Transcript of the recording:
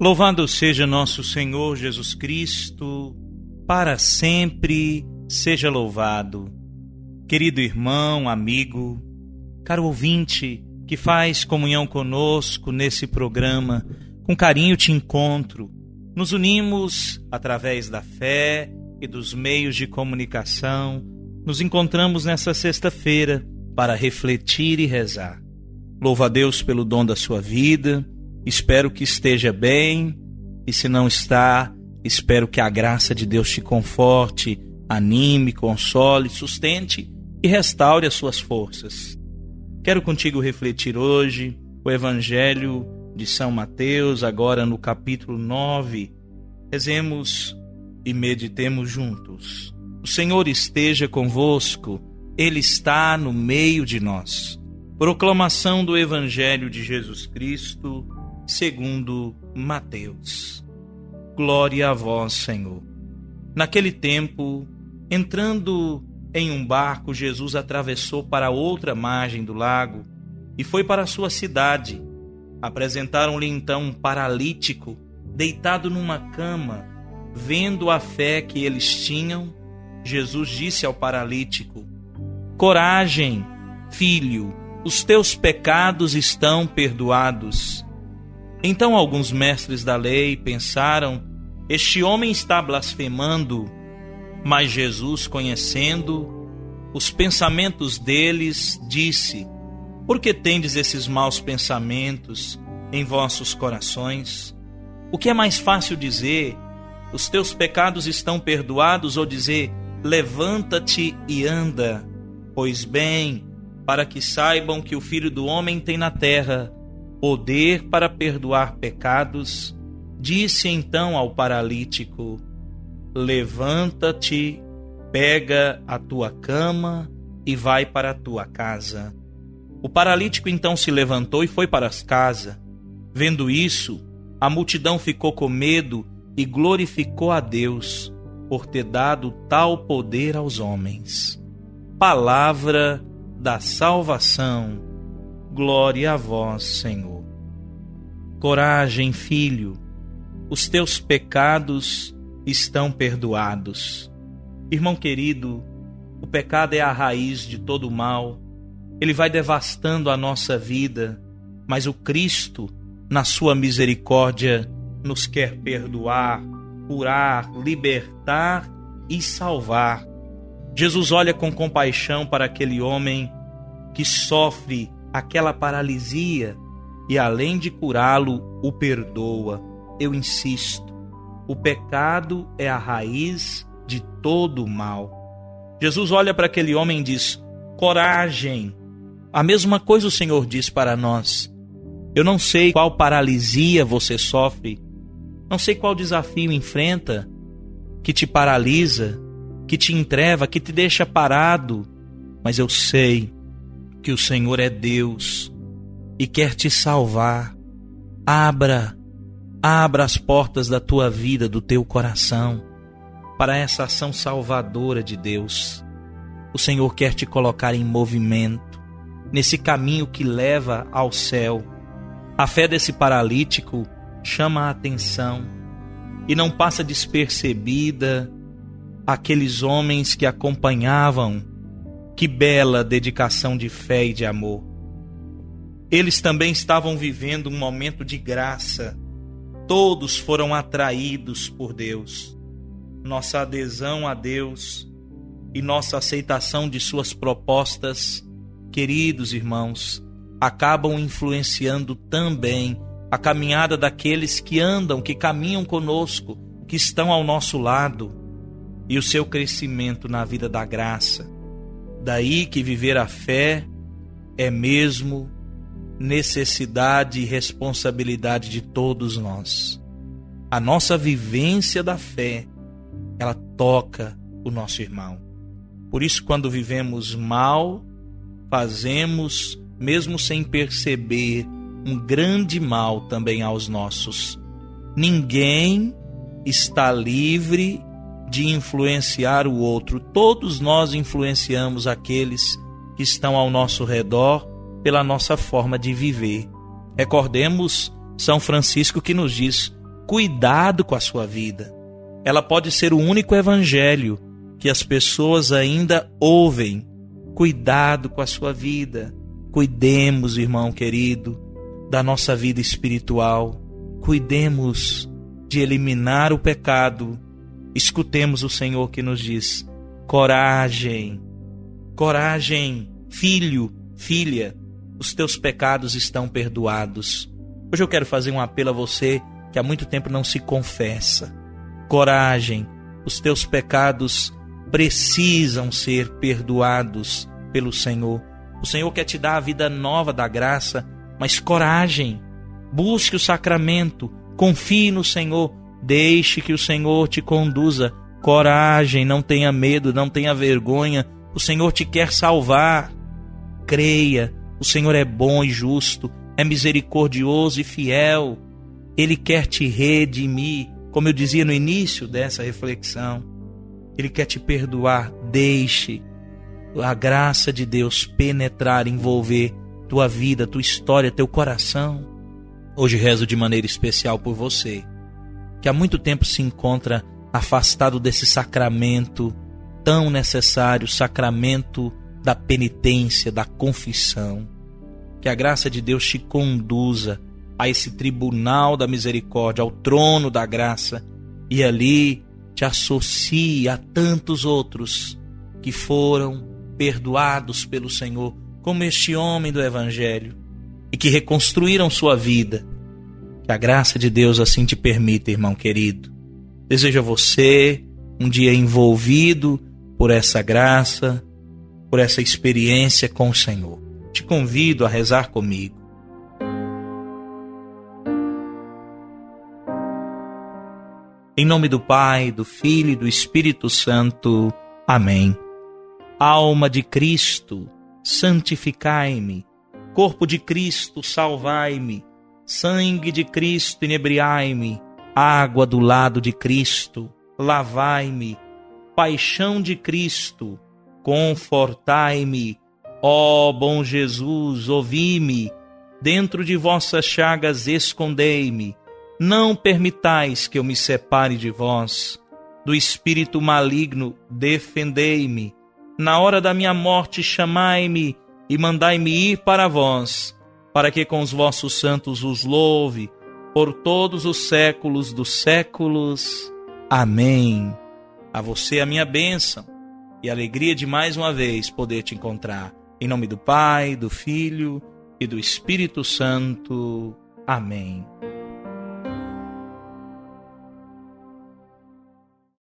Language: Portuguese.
Louvado seja nosso Senhor Jesus Cristo, para sempre seja louvado. Querido irmão, amigo, caro ouvinte que faz comunhão conosco nesse programa, com carinho te encontro. Nos unimos através da fé e dos meios de comunicação. Nos encontramos nessa sexta-feira para refletir e rezar. Louva a Deus pelo dom da sua vida Espero que esteja bem e se não está, espero que a graça de Deus te conforte, anime, console, sustente e restaure as suas forças. Quero contigo refletir hoje o Evangelho de São Mateus, agora no capítulo 9. Rezemos e meditemos juntos. O Senhor esteja convosco, Ele está no meio de nós. Proclamação do Evangelho de Jesus Cristo segundo Mateus. Glória a vós, Senhor. Naquele tempo, entrando em um barco, Jesus atravessou para outra margem do lago e foi para sua cidade. Apresentaram-lhe então um paralítico deitado numa cama. Vendo a fé que eles tinham, Jesus disse ao paralítico: Coragem, filho, os teus pecados estão perdoados. Então alguns mestres da lei pensaram: Este homem está blasfemando. Mas Jesus, conhecendo os pensamentos deles, disse: Por que tendes esses maus pensamentos em vossos corações? O que é mais fácil dizer: Os teus pecados estão perdoados, ou dizer: Levanta-te e anda? Pois bem, para que saibam que o Filho do Homem tem na terra poder para perdoar pecados, disse então ao paralítico: Levanta-te, pega a tua cama e vai para a tua casa. O paralítico então se levantou e foi para as casa. Vendo isso, a multidão ficou com medo e glorificou a Deus por ter dado tal poder aos homens. Palavra da salvação. Glória a vós, Senhor. Coragem, filho, os teus pecados estão perdoados. Irmão querido, o pecado é a raiz de todo o mal. Ele vai devastando a nossa vida, mas o Cristo, na sua misericórdia, nos quer perdoar, curar, libertar e salvar. Jesus olha com compaixão para aquele homem que sofre aquela paralisia e, além de curá-lo, o perdoa. Eu insisto, o pecado é a raiz de todo o mal. Jesus olha para aquele homem e diz: coragem. A mesma coisa o Senhor diz para nós. Eu não sei qual paralisia você sofre, não sei qual desafio enfrenta que te paralisa, que te entreva, que te deixa parado, mas eu sei que o Senhor é Deus e quer te salvar. Abra, abra as portas da tua vida, do teu coração, para essa ação salvadora de Deus. O Senhor quer te colocar em movimento, nesse caminho que leva ao céu. A fé desse paralítico chama a atenção e não passa despercebida aqueles homens que acompanhavam que bela dedicação de fé e de amor. Eles também estavam vivendo um momento de graça. Todos foram atraídos por Deus. Nossa adesão a Deus e nossa aceitação de Suas propostas, queridos irmãos, acabam influenciando também a caminhada daqueles que andam, que caminham conosco, que estão ao nosso lado, e o seu crescimento na vida da graça Daí que viver a fé é mesmo necessidade e responsabilidade de todos nós. A nossa vivência da fé, ela toca o nosso irmão. Por isso, quando vivemos mal, fazemos, mesmo sem perceber, um grande mal também aos nossos. Ninguém está livre de influenciar o outro. Todos nós influenciamos aqueles que estão ao nosso redor pela nossa forma de viver. Recordemos São Francisco que nos diz: cuidado com a sua vida. Ela pode ser o único evangelho que as pessoas ainda ouvem. Cuidado com a sua vida. Cuidemos, irmão querido, da nossa vida espiritual. Cuidemos de eliminar o pecado. Escutemos o Senhor que nos diz: coragem, coragem, filho, filha, os teus pecados estão perdoados. Hoje eu quero fazer um apelo a você que há muito tempo não se confessa. Coragem, os teus pecados precisam ser perdoados pelo Senhor. O Senhor quer te dar a vida nova da graça, mas coragem. Busque o sacramento, confie no Senhor, deixe que o Senhor te conduza. Coragem, não tenha medo, não tenha vergonha. O Senhor te quer salvar. Creia, o Senhor é bom e justo, é misericordioso e fiel. Ele quer te redimir, como eu dizia no início dessa reflexão. Ele quer te perdoar. Deixe a graça de Deus penetrar, envolver tua vida, tua história, teu coração. Hoje rezo de maneira especial por você, que há muito tempo se encontra afastado desse sacramento tão necessário, sacramento da penitência, da confissão. Que a graça de Deus te conduza a esse tribunal da misericórdia, ao trono da graça, e ali te associe a tantos outros que foram perdoados pelo Senhor, como este homem do Evangelho, e que reconstruíram sua vida. Que a graça de Deus assim te permita, irmão querido. Desejo a você um dia envolvido por essa graça, por essa experiência com o Senhor. Te convido a rezar comigo. Em nome do Pai, do Filho e do Espírito Santo. Amém. Alma de Cristo, santificai-me. Corpo de Cristo, salvai-me. Sangue de Cristo, inebriai-me. Água do lado de Cristo, lavai-me. Paixão de Cristo, confortai-me. Ó bom Jesus, ouvi-me. Dentro de vossas chagas escondei-me não permitais que eu me separe de vós. Do espírito maligno, defendei-me. Na hora da minha morte, chamai-me e mandai-me ir para vós, para que com os vossos santos os louve por todos os séculos dos séculos. Amém. A você a minha bênção e alegria de mais uma vez poder te encontrar. Em nome do Pai, do Filho e do Espírito Santo. Amém.